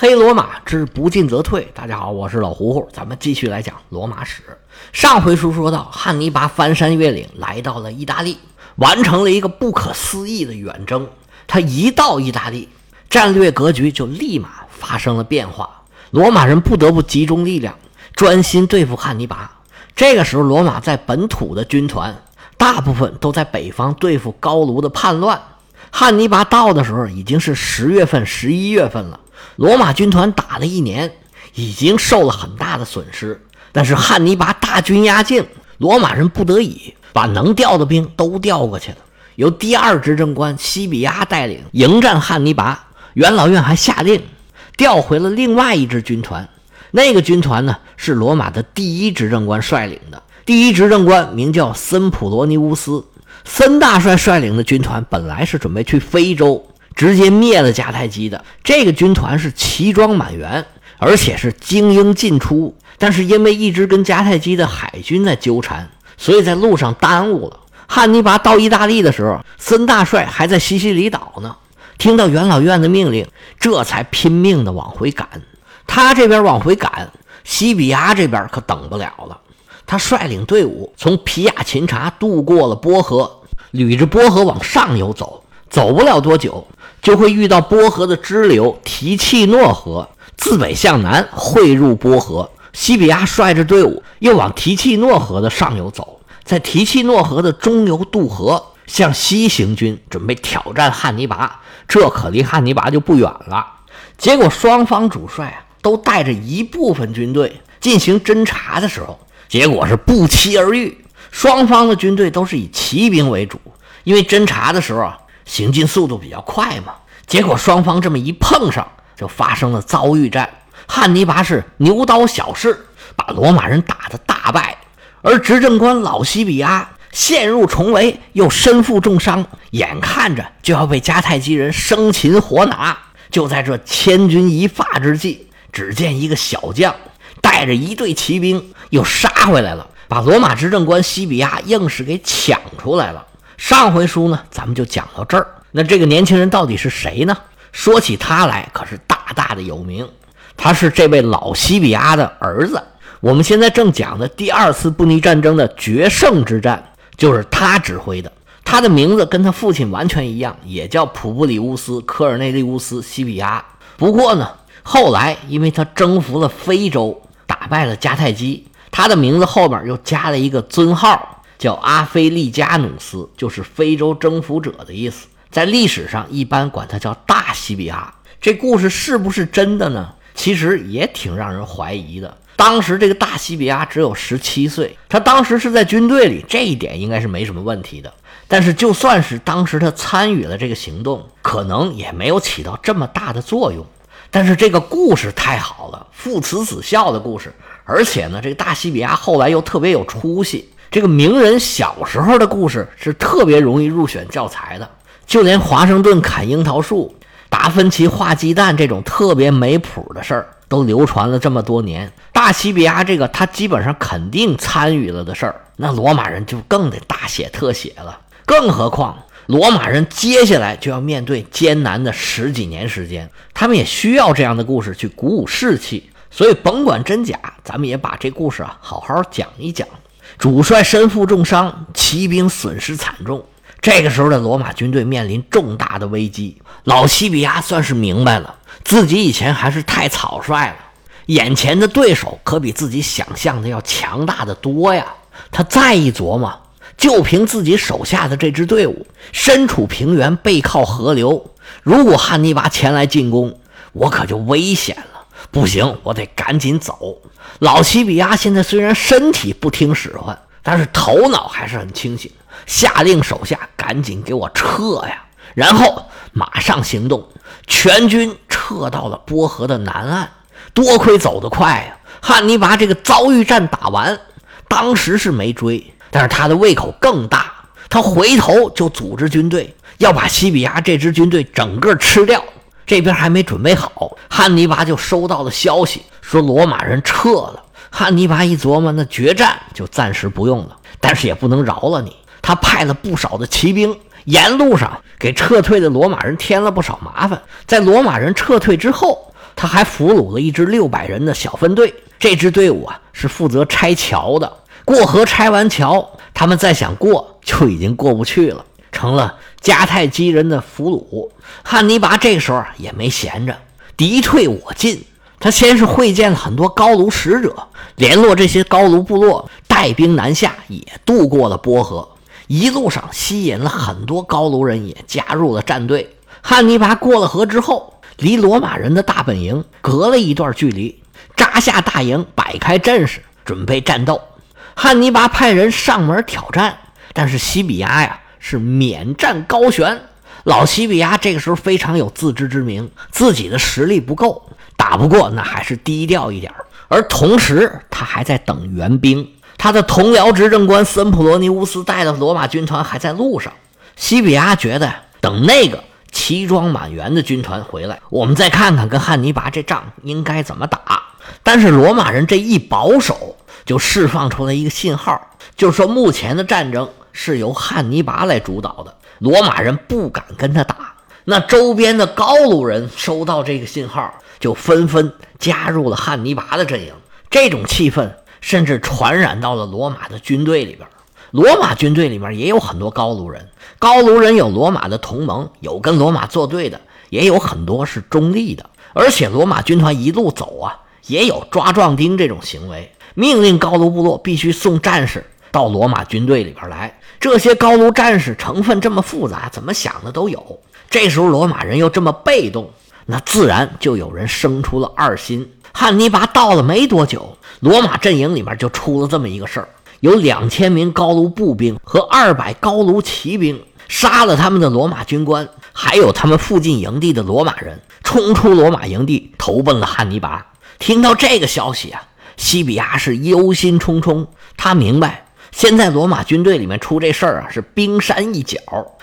黑罗马之不进则退。大家好，我是老胡胡，咱们继续来讲罗马史。上回书说到，汉尼拔翻山越岭来到了意大利，完成了一个不可思议的远征。他一到意大利，战略格局就立马发生了变化。罗马人不得不集中力量，专心对付汉尼拔。这个时候，罗马在本土的军团大部分都在北方对付高卢的叛乱。汉尼拔到的时候已经是十月份、十一月份了。罗马军团打了一年，已经受了很大的损失。但是汉尼拔大军压境，罗马人不得已把能调的兵都调过去了。由第二执政官西比亚带领迎战汉尼拔。元老院还下令调回了另外一支军团。那个军团呢，是罗马的第一执政官率领的。第一执政官名叫森普罗尼乌斯。森大帅率领的军团本来是准备去非洲。直接灭了迦太基的这个军团是齐装满员，而且是精英进出。但是因为一直跟迦太基的海军在纠缠，所以在路上耽误了。汉尼拔到意大利的时候，森大帅还在西西里岛呢。听到元老院的命令，这才拼命的往回赶。他这边往回赶，西比亚这边可等不了了。他率领队伍从皮亚琴察渡过了波河，捋着波河往上游走，走不了多久。就会遇到波河的支流提契诺河，自北向南汇入波河。西比亚率着队伍又往提契诺河的上游走，在提契诺河的中游渡河，向西行军，准备挑战汉尼拔。这可离汉尼拔就不远了。结果双方主帅啊，都带着一部分军队进行侦查的时候，结果是不期而遇。双方的军队都是以骑兵为主，因为侦查的时候啊。行进速度比较快嘛，结果双方这么一碰上，就发生了遭遇战。汉尼拔是牛刀小试，把罗马人打得大败，而执政官老西比亚陷入重围，又身负重伤，眼看着就要被迦太基人生擒活拿。就在这千钧一发之际，只见一个小将带着一队骑兵又杀回来了，把罗马执政官西比亚硬是给抢出来了。上回书呢，咱们就讲到这儿。那这个年轻人到底是谁呢？说起他来，可是大大的有名。他是这位老西比亚的儿子。我们现在正讲的第二次布匿战争的决胜之战，就是他指挥的。他的名字跟他父亲完全一样，也叫普布里乌斯·科尔内利乌斯·西比亚。不过呢，后来因为他征服了非洲，打败了迦太基，他的名字后面又加了一个尊号。叫阿非利加努斯，就是非洲征服者的意思。在历史上，一般管他叫大西比亚。这故事是不是真的呢？其实也挺让人怀疑的。当时这个大西比亚只有十七岁，他当时是在军队里，这一点应该是没什么问题的。但是，就算是当时他参与了这个行动，可能也没有起到这么大的作用。但是这个故事太好了，父慈子孝的故事，而且呢，这个大西比亚后来又特别有出息。这个名人小时候的故事是特别容易入选教材的，就连华盛顿砍樱桃树、达芬奇画鸡蛋这种特别没谱的事儿，都流传了这么多年。大西比亚这个他基本上肯定参与了的事儿，那罗马人就更得大写特写了。更何况罗马人接下来就要面对艰难的十几年时间，他们也需要这样的故事去鼓舞士气。所以甭管真假，咱们也把这故事啊好好讲一讲。主帅身负重伤，骑兵损失惨重。这个时候的罗马军队面临重大的危机。老西比亚算是明白了，自己以前还是太草率了。眼前的对手可比自己想象的要强大的多呀！他再一琢磨，就凭自己手下的这支队伍，身处平原，背靠河流，如果汉尼拔前来进攻，我可就危险了。不行，我得赶紧走。老西比亚现在虽然身体不听使唤，但是头脑还是很清醒，下令手下赶紧给我撤呀！然后马上行动，全军撤到了波河的南岸。多亏走得快呀，汉尼拔这个遭遇战打完，当时是没追，但是他的胃口更大，他回头就组织军队要把西比亚这支军队整个吃掉。这边还没准备好，汉尼拔就收到了消息，说罗马人撤了。汉尼拔一琢磨，那决战就暂时不用了，但是也不能饶了你。他派了不少的骑兵，沿路上给撤退的罗马人添了不少麻烦。在罗马人撤退之后，他还俘虏了一支六百人的小分队。这支队伍啊，是负责拆桥的。过河拆完桥，他们再想过就已经过不去了，成了迦太基人的俘虏。汉尼拔这时候也没闲着，敌退我进。他先是会见了很多高卢使者，联络这些高卢部落，带兵南下，也渡过了波河。一路上吸引了很多高卢人，也加入了战队。汉尼拔过了河之后，离罗马人的大本营隔了一段距离。扎下大营，摆开阵势，准备战斗。汉尼拔派人上门挑战，但是西比亚呀是免战高悬。老西比亚这个时候非常有自知之明，自己的实力不够，打不过，那还是低调一点。而同时，他还在等援兵。他的同僚执政官森普罗尼乌斯带的罗马军团还在路上。西比亚觉得，等那个齐装满员的军团回来，我们再看看跟汉尼拔这仗应该怎么打。但是罗马人这一保守，就释放出来一个信号，就是说目前的战争是由汉尼拔来主导的，罗马人不敢跟他打。那周边的高卢人收到这个信号，就纷纷加入了汉尼拔的阵营。这种气氛甚至传染到了罗马的军队里边。罗马军队里面也有很多高卢人，高卢人有罗马的同盟，有跟罗马作对的，也有很多是中立的。而且罗马军团一路走啊。也有抓壮丁这种行为，命令高卢部落必须送战士到罗马军队里边来。这些高卢战士成分这么复杂，怎么想的都有。这时候罗马人又这么被动，那自然就有人生出了二心。汉尼拔到了没多久，罗马阵营里面就出了这么一个事儿：有两千名高卢步兵和二百高卢骑兵杀了他们的罗马军官，还有他们附近营地的罗马人，冲出罗马营地，投奔了汉尼拔。听到这个消息啊，西比亚是忧心忡忡。他明白，现在罗马军队里面出这事儿啊，是冰山一角。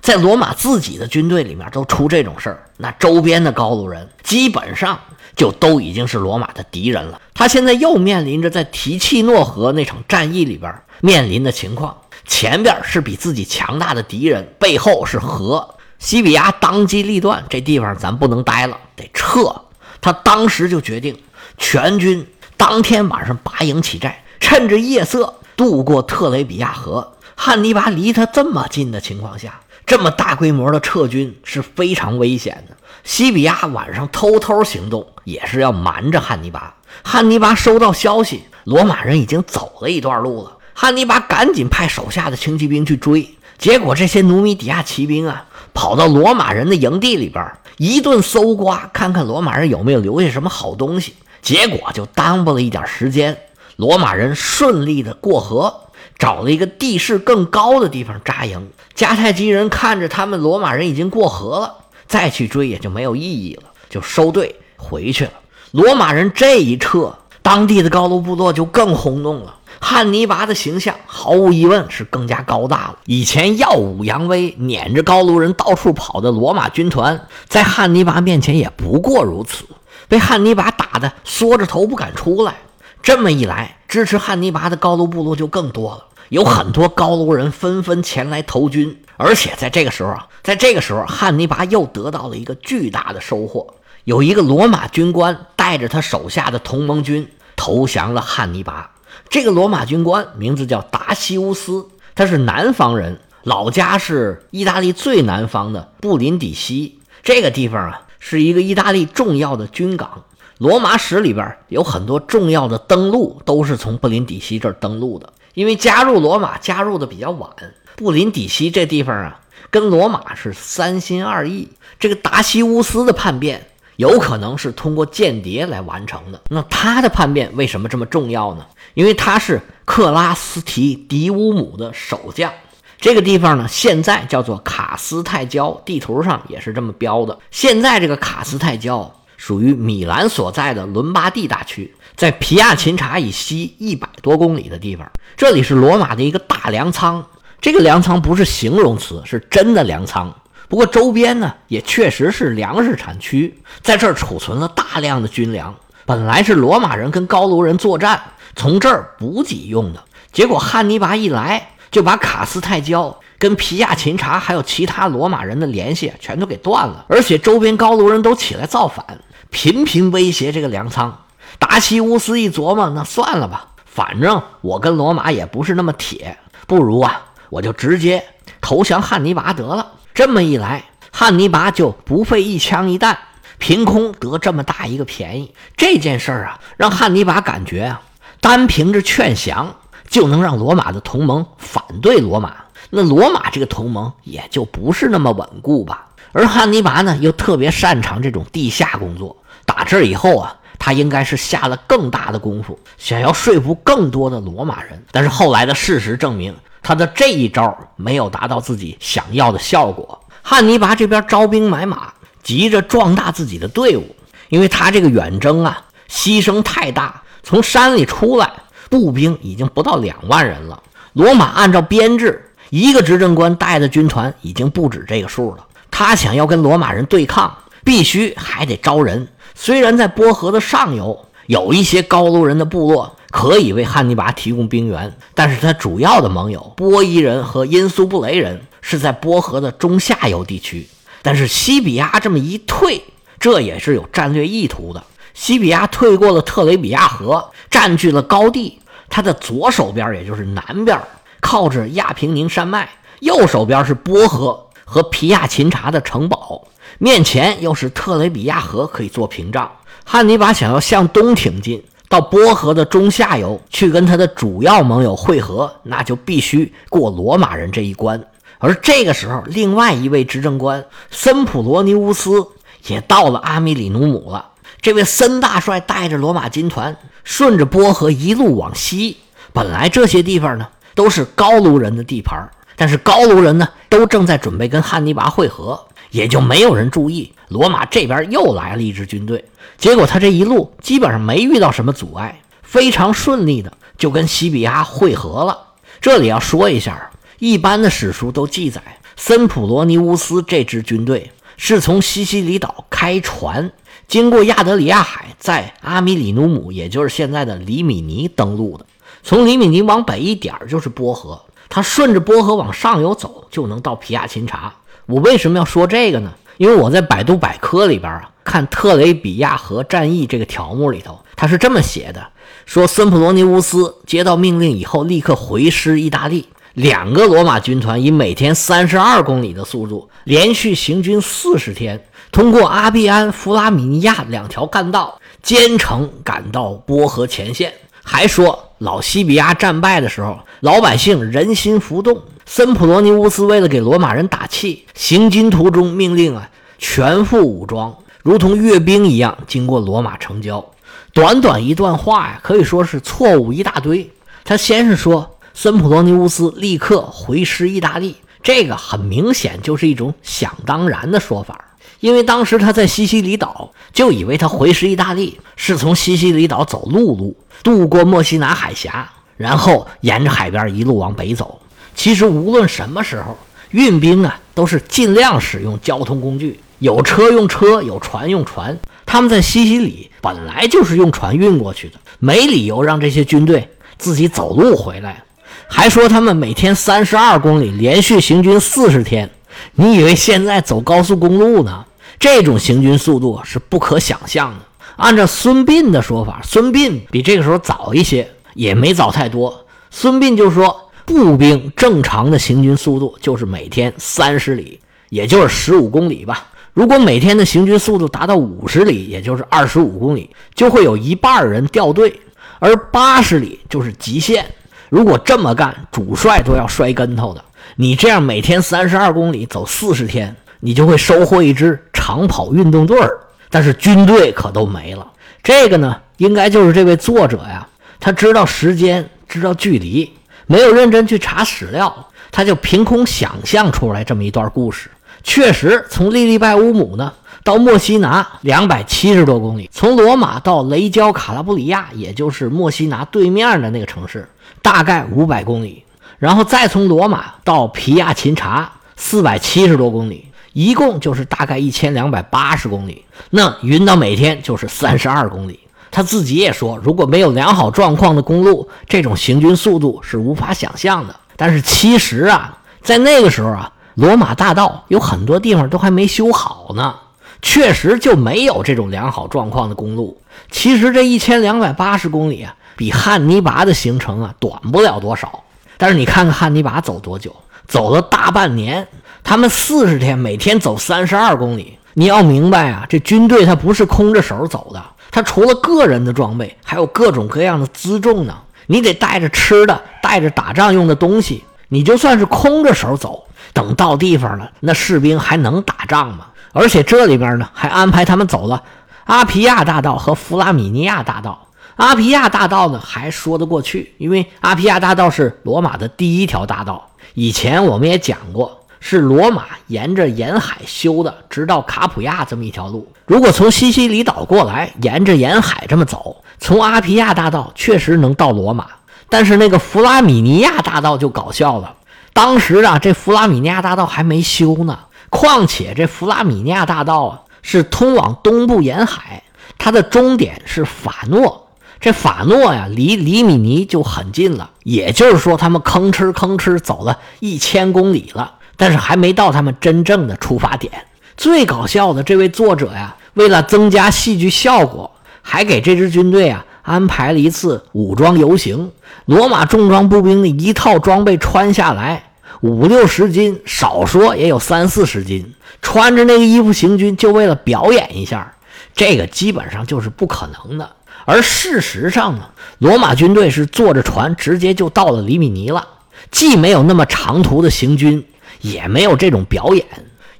在罗马自己的军队里面都出这种事儿，那周边的高卢人基本上就都已经是罗马的敌人了。他现在又面临着在提契诺河那场战役里边面临的情况：前边是比自己强大的敌人，背后是河。西比亚当机立断，这地方咱不能待了，得撤。他当时就决定。全军当天晚上拔营起寨，趁着夜色渡过特雷比亚河。汉尼拔离他这么近的情况下，这么大规模的撤军是非常危险的。西比亚晚上偷偷行动，也是要瞒着汉尼拔。汉尼拔收到消息，罗马人已经走了一段路了。汉尼拔赶紧派手下的轻骑兵去追，结果这些努米底亚骑兵啊，跑到罗马人的营地里边一顿搜刮，看看罗马人有没有留下什么好东西。结果就耽误了一点时间，罗马人顺利的过河，找了一个地势更高的地方扎营。迦太基人看着他们罗马人已经过河了，再去追也就没有意义了，就收队回去了。罗马人这一撤，当地的高卢部落就更轰动了。汉尼拔的形象毫无疑问是更加高大了。以前耀武扬威、撵着高卢人到处跑的罗马军团，在汉尼拔面前也不过如此。被汉尼拔打的缩着头不敢出来，这么一来，支持汉尼拔的高卢部落就更多了，有很多高卢人纷纷前来投军。而且在这个时候啊，在这个时候，汉尼拔又得到了一个巨大的收获，有一个罗马军官带着他手下的同盟军投降了汉尼拔。这个罗马军官名字叫达西乌斯，他是南方人，老家是意大利最南方的布林底西这个地方啊。是一个意大利重要的军港，罗马史里边有很多重要的登陆都是从布林底西这儿登陆的。因为加入罗马加入的比较晚，布林底西这地方啊，跟罗马是三心二意。这个达西乌斯的叛变有可能是通过间谍来完成的。那他的叛变为什么这么重要呢？因为他是克拉斯提迪乌姆的守将。这个地方呢，现在叫做卡斯泰焦，地图上也是这么标的。现在这个卡斯泰焦属于米兰所在的伦巴第大区，在皮亚琴察以西一百多公里的地方。这里是罗马的一个大粮仓，这个粮仓不是形容词，是真的粮仓。不过周边呢，也确实是粮食产区，在这儿储存了大量的军粮。本来是罗马人跟高卢人作战，从这儿补给用的。结果汉尼拔一来。就把卡斯泰焦跟皮亚琴察还有其他罗马人的联系全都给断了，而且周边高卢人都起来造反，频频威胁这个粮仓。达西乌斯一琢磨，那算了吧，反正我跟罗马也不是那么铁，不如啊，我就直接投降汉尼拔得了。这么一来，汉尼拔就不费一枪一弹，凭空得这么大一个便宜。这件事儿啊，让汉尼拔感觉啊，单凭着劝降就能让罗马的同盟反对罗马，那罗马这个同盟也就不是那么稳固吧。而汉尼拔呢，又特别擅长这种地下工作。打这以后啊，他应该是下了更大的功夫，想要说服更多的罗马人。但是后来的事实证明，他的这一招没有达到自己想要的效果。汉尼拔这边招兵买马，急着壮大自己的队伍，因为他这个远征啊，牺牲太大。从山里出来，步兵已经不到两万人了。罗马按照编制，一个执政官带的军团已经不止这个数了。他想要跟罗马人对抗，必须还得招人。虽然在波河的上游有一些高卢人的部落可以为汉尼拔提供兵源，但是他主要的盟友波伊人和因苏布雷人是在波河的中下游地区。但是西比亚这么一退，这也是有战略意图的。西比亚退过了特雷比亚河，占据了高地，他的左手边也就是南边靠着亚平宁山脉，右手边是波河。和皮亚琴察的城堡面前又是特雷比亚河，可以做屏障。汉尼拔想要向东挺进，到波河的中下游去跟他的主要盟友会合，那就必须过罗马人这一关。而这个时候，另外一位执政官森普罗尼乌斯也到了阿米里努姆了。这位森大帅带着罗马军团顺着波河一路往西，本来这些地方呢都是高卢人的地盘。但是高卢人呢，都正在准备跟汉尼拔会合，也就没有人注意罗马这边又来了一支军队。结果他这一路基本上没遇到什么阻碍，非常顺利的就跟西比亚会合了。这里要说一下，一般的史书都记载，森普罗尼乌斯这支军队是从西西里岛开船，经过亚得里亚海，在阿米里努姆，也就是现在的里米尼登陆的。从里米尼往北一点就是波河。他顺着波河往上游走，就能到皮亚琴察。我为什么要说这个呢？因为我在百度百科里边啊，看特雷比亚河战役这个条目里头，他是这么写的：说森普罗尼乌斯接到命令以后，立刻回师意大利。两个罗马军团以每天三十二公里的速度，连续行军四十天，通过阿比安、弗拉米尼亚两条干道，兼程赶到波河前线。还说老西比亚战败的时候，老百姓人心浮动。森普罗尼乌斯为了给罗马人打气，行军途中命令啊全副武装，如同阅兵一样经过罗马城郊。短短一段话呀，可以说是错误一大堆。他先是说森普罗尼乌斯立刻回师意大利，这个很明显就是一种想当然的说法。因为当时他在西西里岛，就以为他回师意大利是从西西里岛走陆路渡过墨西拿海峡，然后沿着海边一路往北走。其实无论什么时候运兵啊，都是尽量使用交通工具，有车用车，有船用船。他们在西西里本来就是用船运过去的，没理由让这些军队自己走路回来。还说他们每天三十二公里，连续行军四十天。你以为现在走高速公路呢？这种行军速度是不可想象的。按照孙膑的说法，孙膑比这个时候早一些，也没早太多。孙膑就说，步兵正常的行军速度就是每天三十里，也就是十五公里吧。如果每天的行军速度达到五十里，也就是二十五公里，就会有一半人掉队，而八十里就是极限。如果这么干，主帅都要摔跟头的。你这样每天三十二公里走四十天，你就会收获一支长跑运动队儿。但是军队可都没了。这个呢，应该就是这位作者呀，他知道时间，知道距离，没有认真去查史料，他就凭空想象出来这么一段故事。确实，从利利拜乌姆呢到墨西拿两百七十多公里，从罗马到雷焦卡拉布里亚，也就是墨西拿对面的那个城市，大概五百公里。然后再从罗马到皮亚琴察，四百七十多公里，一共就是大概一千两百八十公里。那云到每天就是三十二公里。他自己也说，如果没有良好状况的公路，这种行军速度是无法想象的。但是其实啊，在那个时候啊，罗马大道有很多地方都还没修好呢。确实就没有这种良好状况的公路。其实这一千两百八十公里啊，比汉尼拔的行程啊短不了多少。但是你看看汉尼拔走多久，走了大半年，他们四十天每天走三十二公里。你要明白啊，这军队他不是空着手走的，他除了个人的装备，还有各种各样的辎重呢。你得带着吃的，带着打仗用的东西。你就算是空着手走，等到地方了，那士兵还能打仗吗？而且这里边呢，还安排他们走了阿皮亚大道和弗拉米尼亚大道。阿皮亚大道呢，还说得过去，因为阿皮亚大道是罗马的第一条大道。以前我们也讲过，是罗马沿着沿海修的，直到卡普亚这么一条路。如果从西西里岛过来，沿着沿海这么走，从阿皮亚大道确实能到罗马。但是那个弗拉米尼亚大道就搞笑了，当时啊，这弗拉米尼亚大道还没修呢。况且这弗拉米尼亚大道啊，是通往东部沿海，它的终点是法诺。这法诺呀，离里米尼就很近了，也就是说，他们吭哧吭哧走了一千公里了，但是还没到他们真正的出发点。最搞笑的，这位作者呀，为了增加戏剧效果，还给这支军队啊安排了一次武装游行。罗马重装步兵的一套装备穿下来五六十斤，少说也有三四十斤，穿着那个衣服行军，就为了表演一下，这个基本上就是不可能的。而事实上呢，罗马军队是坐着船直接就到了里米尼了，既没有那么长途的行军，也没有这种表演，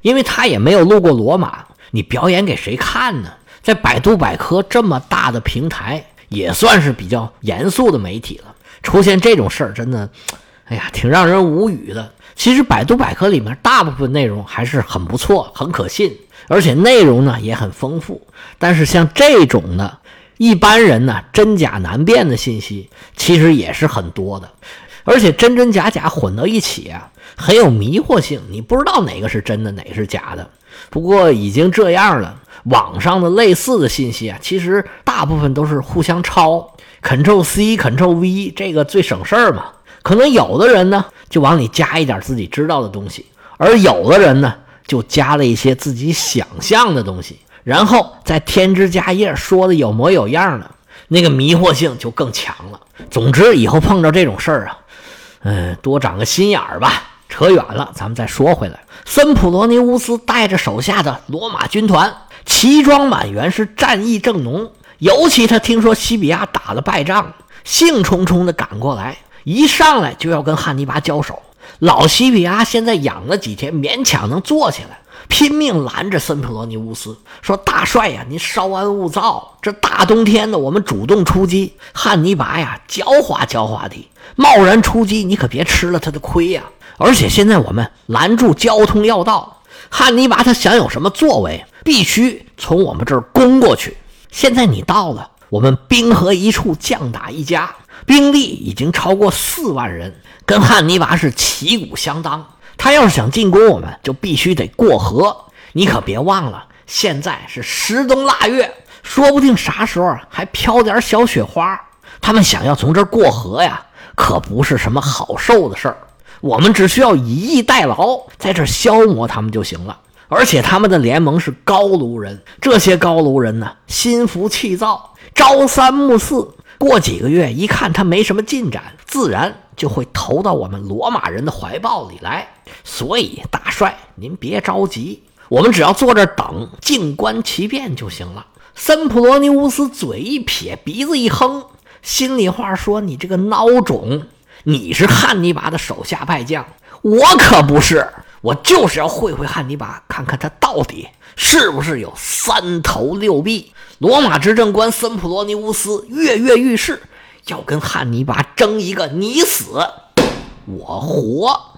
因为他也没有路过罗马，你表演给谁看呢？在百度百科这么大的平台，也算是比较严肃的媒体了，出现这种事儿，真的，哎呀，挺让人无语的。其实百度百科里面大部分内容还是很不错、很可信，而且内容呢也很丰富，但是像这种的。一般人呢，真假难辨的信息其实也是很多的，而且真真假假混到一起啊，很有迷惑性。你不知道哪个是真的，哪个是假的。不过已经这样了，网上的类似的信息啊，其实大部分都是互相抄，Ctrl C Ctrl V，这个最省事儿嘛。可能有的人呢，就往里加一点自己知道的东西，而有的人呢，就加了一些自己想象的东西。然后再添枝加叶，说的有模有样的，那个迷惑性就更强了。总之，以后碰到这种事儿啊，嗯，多长个心眼儿吧。扯远了，咱们再说回来。森普罗尼乌斯带着手下的罗马军团，齐装满员，是战意正浓。尤其他听说西比亚打了败仗，兴冲冲地赶过来，一上来就要跟汉尼拔交手。老西比亚现在养了几天，勉强能坐起来。拼命拦着森普罗尼乌斯，说：“大帅呀，您稍安勿躁。这大冬天的，我们主动出击，汉尼拔呀，狡猾狡猾的，贸然出击，你可别吃了他的亏呀！而且现在我们拦住交通要道，汉尼拔他想有什么作为，必须从我们这儿攻过去。现在你到了，我们兵合一处，将打一家，兵力已经超过四万人，跟汉尼拔是旗鼓相当。”他要是想进攻我们，就必须得过河。你可别忘了，现在是十冬腊月，说不定啥时候还飘点小雪花。他们想要从这儿过河呀，可不是什么好受的事儿。我们只需要以逸待劳，在这消磨他们就行了。而且他们的联盟是高卢人，这些高卢人呢，心浮气躁，朝三暮四。过几个月一看他没什么进展，自然就会投到我们罗马人的怀抱里来。所以，大帅您别着急，我们只要坐这儿等，静观其变就行了。森普罗尼乌斯嘴一撇，鼻子一哼，心里话说：“你这个孬种，你是汉尼拔的手下败将，我可不是，我就是要会会汉尼拔，看看他到底是不是有三头六臂。”罗马执政官森普罗尼乌斯跃跃欲试，要跟汉尼拔争一个你死我活。